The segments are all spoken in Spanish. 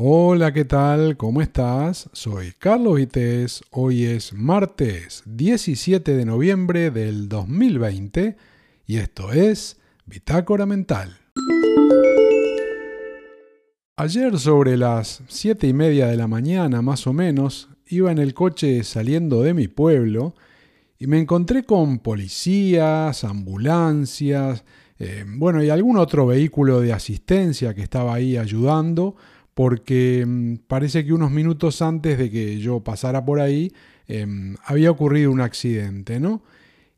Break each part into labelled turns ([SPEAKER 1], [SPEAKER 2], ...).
[SPEAKER 1] Hola, ¿qué tal? ¿Cómo estás? Soy Carlos Vites. Hoy es martes 17 de noviembre del 2020 y esto es Bitácora Mental. Ayer sobre las siete y media de la mañana más o menos iba en el coche saliendo de mi pueblo y me encontré con policías, ambulancias, eh, bueno, y algún otro vehículo de asistencia que estaba ahí ayudando porque mm, parece que unos minutos antes de que yo pasara por ahí em, había ocurrido un accidente, ¿no?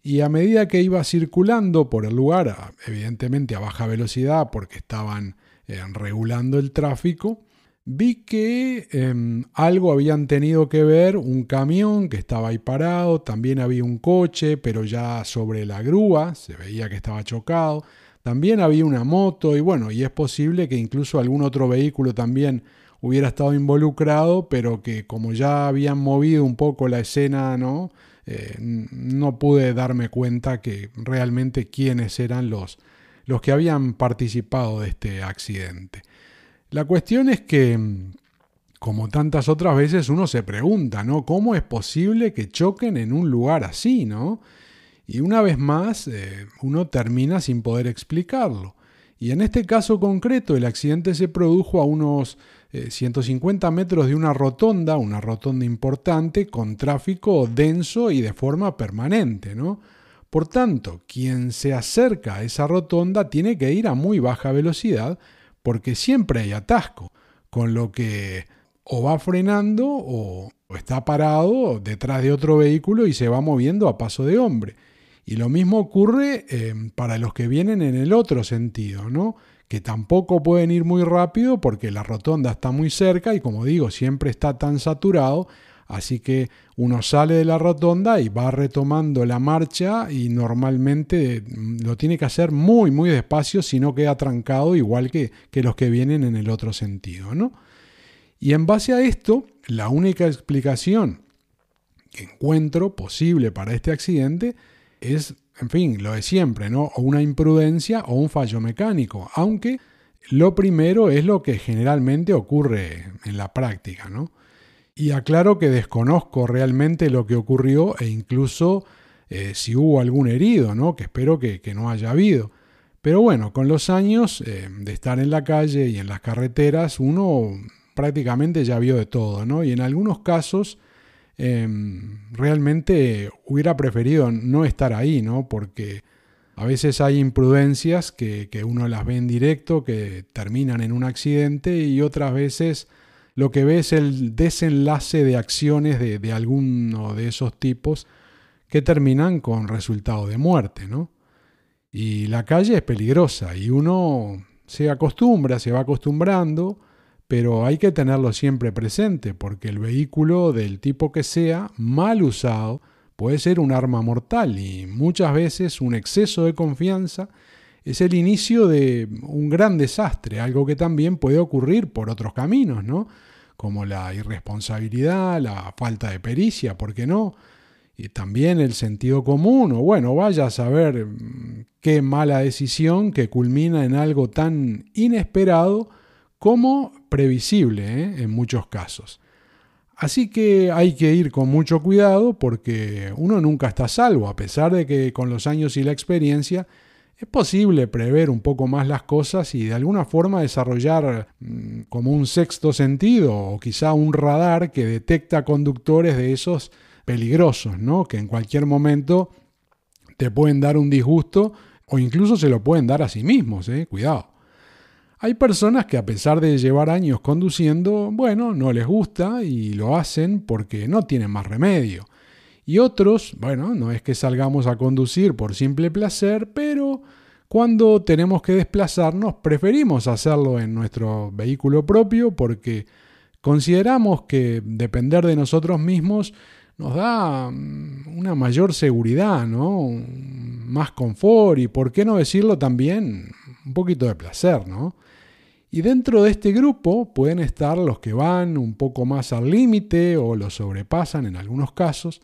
[SPEAKER 1] Y a medida que iba circulando por el lugar, evidentemente a baja velocidad porque estaban eh, regulando el tráfico, vi que em, algo habían tenido que ver un camión que estaba ahí parado, también había un coche, pero ya sobre la grúa, se veía que estaba chocado. También había una moto y bueno, y es posible que incluso algún otro vehículo también hubiera estado involucrado, pero que como ya habían movido un poco la escena, ¿no? Eh, no pude darme cuenta que realmente quiénes eran los, los que habían participado de este accidente. La cuestión es que, como tantas otras veces, uno se pregunta, ¿no? ¿Cómo es posible que choquen en un lugar así, ¿no? Y una vez más, eh, uno termina sin poder explicarlo. Y en este caso concreto, el accidente se produjo a unos 150 eh, metros de una rotonda, una rotonda importante, con tráfico denso y de forma permanente, ¿no? Por tanto, quien se acerca a esa rotonda tiene que ir a muy baja velocidad porque siempre hay atasco, con lo que o va frenando o está parado detrás de otro vehículo y se va moviendo a paso de hombre. Y lo mismo ocurre eh, para los que vienen en el otro sentido, ¿no? que tampoco pueden ir muy rápido porque la rotonda está muy cerca y como digo, siempre está tan saturado, así que uno sale de la rotonda y va retomando la marcha y normalmente mm, lo tiene que hacer muy, muy despacio si no queda trancado igual que, que los que vienen en el otro sentido. ¿no? Y en base a esto, la única explicación que encuentro posible para este accidente es, en fin, lo de siempre, ¿no? O una imprudencia o un fallo mecánico, aunque lo primero es lo que generalmente ocurre en la práctica, ¿no? Y aclaro que desconozco realmente lo que ocurrió e incluso eh, si hubo algún herido, ¿no? Que espero que, no haya habido. Pero bueno, con los años eh, de estar en la calle y en las carreteras, uno prácticamente ya vio de todo, ¿no? Y en algunos casos Em, realmente hubiera preferido no estar ahí, ¿no? Porque a veces hay imprudencias que, uno las ve en directo, que terminan en un accidente y otras veces lo que ve es el desenlace de acciones de, de alguno de esos tipos que terminan con resultado de muerte, ¿no? Y la calle es peligrosa y uno se acostumbra, se va acostumbrando pero hay que tenerlo siempre presente porque el vehículo del tipo que sea, mal usado, puede ser un arma mortal y muchas veces un exceso de confianza es el inicio de un gran desastre, algo que también puede ocurrir por otros caminos, ¿no? Como la irresponsabilidad, la falta de pericia, ¿por qué no? Y también el sentido común, o bueno, vaya a saber mm, qué mala decisión que culmina en algo tan inesperado como previsible ¿eh? en muchos casos. Así que hay que ir con mucho cuidado porque uno nunca está salvo, a pesar de que con los años y la experiencia es posible prever un poco más las cosas y de alguna forma desarrollar mm, como un sexto sentido o quizá un radar que detecta conductores de esos peligrosos, ¿no? que en cualquier momento te pueden dar un disgusto o incluso se lo pueden dar a sí mismos, ¿eh? cuidado. Hay personas que a pesar de llevar años conduciendo, bueno, no les gusta y lo hacen porque no tienen más remedio. Y otros, bueno, no es que salgamos a conducir por simple placer, pero cuando tenemos que desplazarnos preferimos hacerlo en nuestro vehículo propio porque consideramos que depender de nosotros mismos nos da mm, una mayor seguridad, ¿no? Más confort y, por qué no decirlo también, un poquito de placer, ¿no? Y dentro de este grupo pueden estar los que van un poco más al límite o lo sobrepasan en algunos casos,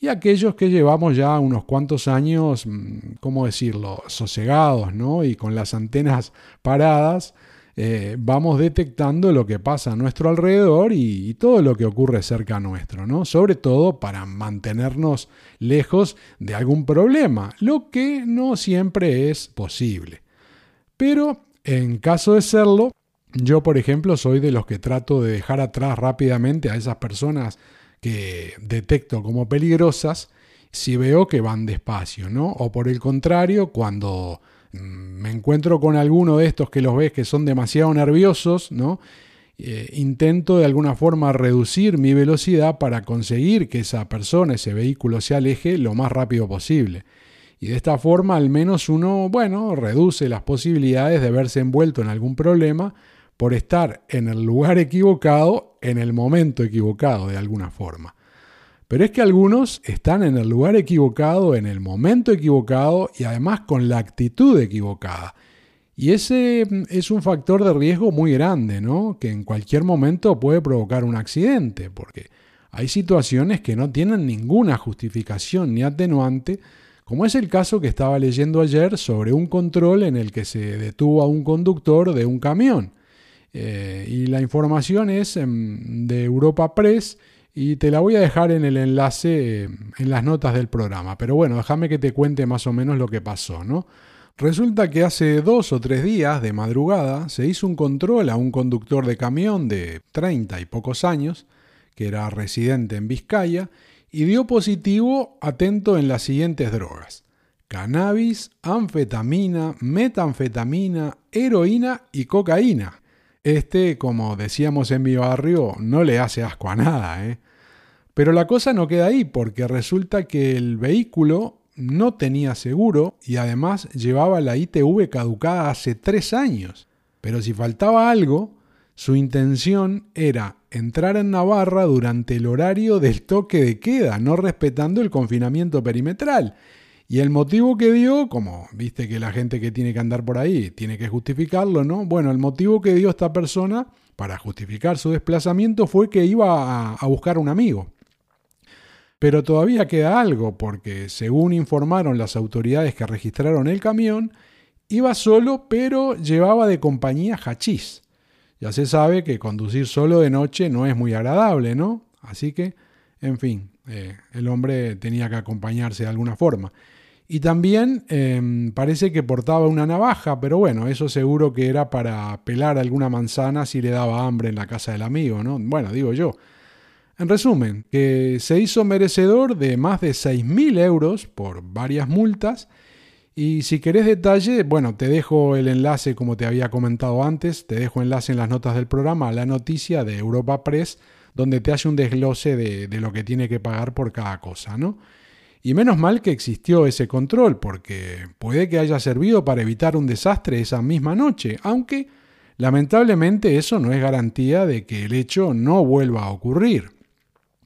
[SPEAKER 1] y aquellos que llevamos ya unos cuantos años, mm, ¿cómo decirlo?, sosegados, ¿no? Y con las antenas paradas, eh, vamos detectando lo que pasa a nuestro alrededor y, todo lo que ocurre cerca nuestro, ¿no? Sobre todo para mantenernos lejos de algún problema, lo que no siempre es posible. Pero en caso de serlo, yo por ejemplo soy de los que trato de dejar atrás rápidamente a esas personas que detecto como peligrosas si veo que van despacio, ¿no? O por el contrario, cuando mm, me encuentro con alguno de estos que los ves que son demasiado nerviosos, ¿no? Eh, intento de alguna forma reducir mi velocidad para conseguir que esa persona, ese vehículo se aleje lo más rápido posible. Y de esta forma al menos uno, bueno, reduce las posibilidades de verse envuelto en algún problema por estar en el lugar equivocado en el momento equivocado de alguna forma. Pero es que algunos están en el lugar equivocado, en el momento equivocado y además con la actitud equivocada. Y ese mm, es un factor de riesgo muy grande, ¿no? Que en cualquier momento puede provocar un accidente, porque hay situaciones que no tienen ninguna justificación ni atenuante, como es el caso que estaba leyendo ayer sobre un control en el que se detuvo a un conductor de un camión. Eh, y la información es em, de Europa Press y te la voy a dejar en el enlace en las notas del programa. Pero bueno, déjame que te cuente más o menos lo que pasó, ¿no? Resulta que hace dos o tres días de madrugada se hizo un control a un conductor de camión de 30 y pocos años, que era residente en Vizcaya, y dio positivo atento en las siguientes drogas. Cannabis, anfetamina, metanfetamina, heroína y cocaína. Este, como decíamos en mi barrio, no le hace asco a nada, ¿eh? Pero la cosa no queda ahí, porque resulta que el vehículo no tenía seguro y además llevaba la ITV caducada hace tres años. Pero si faltaba algo, su intención era entrar en Navarra durante el horario del toque de queda, no respetando el confinamiento perimetral. Y el motivo que dio, como viste que la gente que tiene que andar por ahí tiene que justificarlo, ¿no? Bueno, el motivo que dio esta persona para justificar su desplazamiento fue que iba a, buscar un amigo. Pero todavía queda algo, porque según informaron las autoridades que registraron el camión, iba solo, pero llevaba de compañía hachís. Ya se sabe que conducir solo de noche no es muy agradable, ¿no? Así que, en fin, eh, el hombre tenía que acompañarse de alguna forma. Y también em, parece que portaba una navaja, pero bueno, eso seguro que era para pelar alguna manzana si le daba hambre en la casa del amigo, ¿no? Bueno, digo yo. En resumen, que se hizo merecedor de más de 6.000 euros por varias multas. Y si querés detalle, bueno, te dejo el enlace como te había comentado antes, te dejo enlace en las notas del programa a la noticia de Europa Press, donde te hace un desglose de, de lo que tiene que pagar por cada cosa, ¿no? Y menos mal que existió ese control, porque puede que haya servido para evitar un desastre esa misma noche, aunque lamentablemente eso no es garantía de que el hecho no vuelva a ocurrir,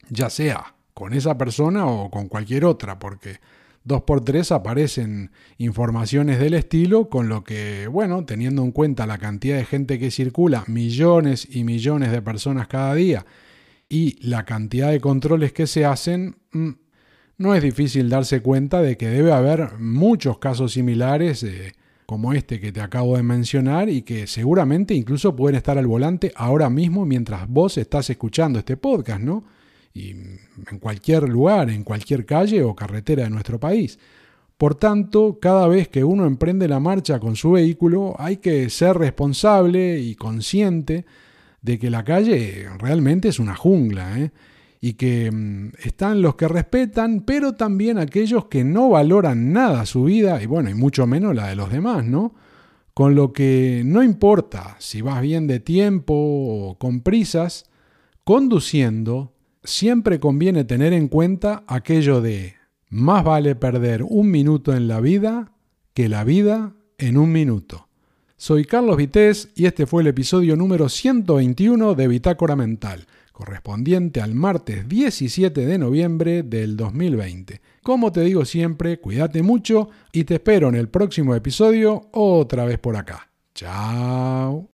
[SPEAKER 1] ya sea con esa persona o con cualquier otra, porque dos por tres aparecen informaciones del estilo, con lo que, bueno, teniendo en cuenta la cantidad de gente que circula, millones y millones de personas cada día, y la cantidad de controles que se hacen, mm, no es difícil darse cuenta de que debe haber muchos casos similares eh, como este que te acabo de mencionar y que seguramente incluso pueden estar al volante ahora mismo mientras vos estás escuchando este podcast, ¿no? Y en cualquier lugar, en cualquier calle o carretera de nuestro país. Por tanto, cada vez que uno emprende la marcha con su vehículo, hay que ser responsable y consciente de que la calle realmente es una jungla, ¿eh? y que mm, están los que respetan, pero también aquellos que no valoran nada su vida y bueno, y mucho menos la de los demás, ¿no? Con lo que no importa si vas bien de tiempo o con prisas, conduciendo siempre conviene tener en cuenta aquello de más vale perder un minuto en la vida que la vida en un minuto. Soy Carlos Vitéz y este fue el episodio número 121 de Bitácora Mental correspondiente al martes 17 de noviembre del 2020. Como te digo siempre, cuídate mucho y te espero en el próximo episodio otra vez por acá. Chao.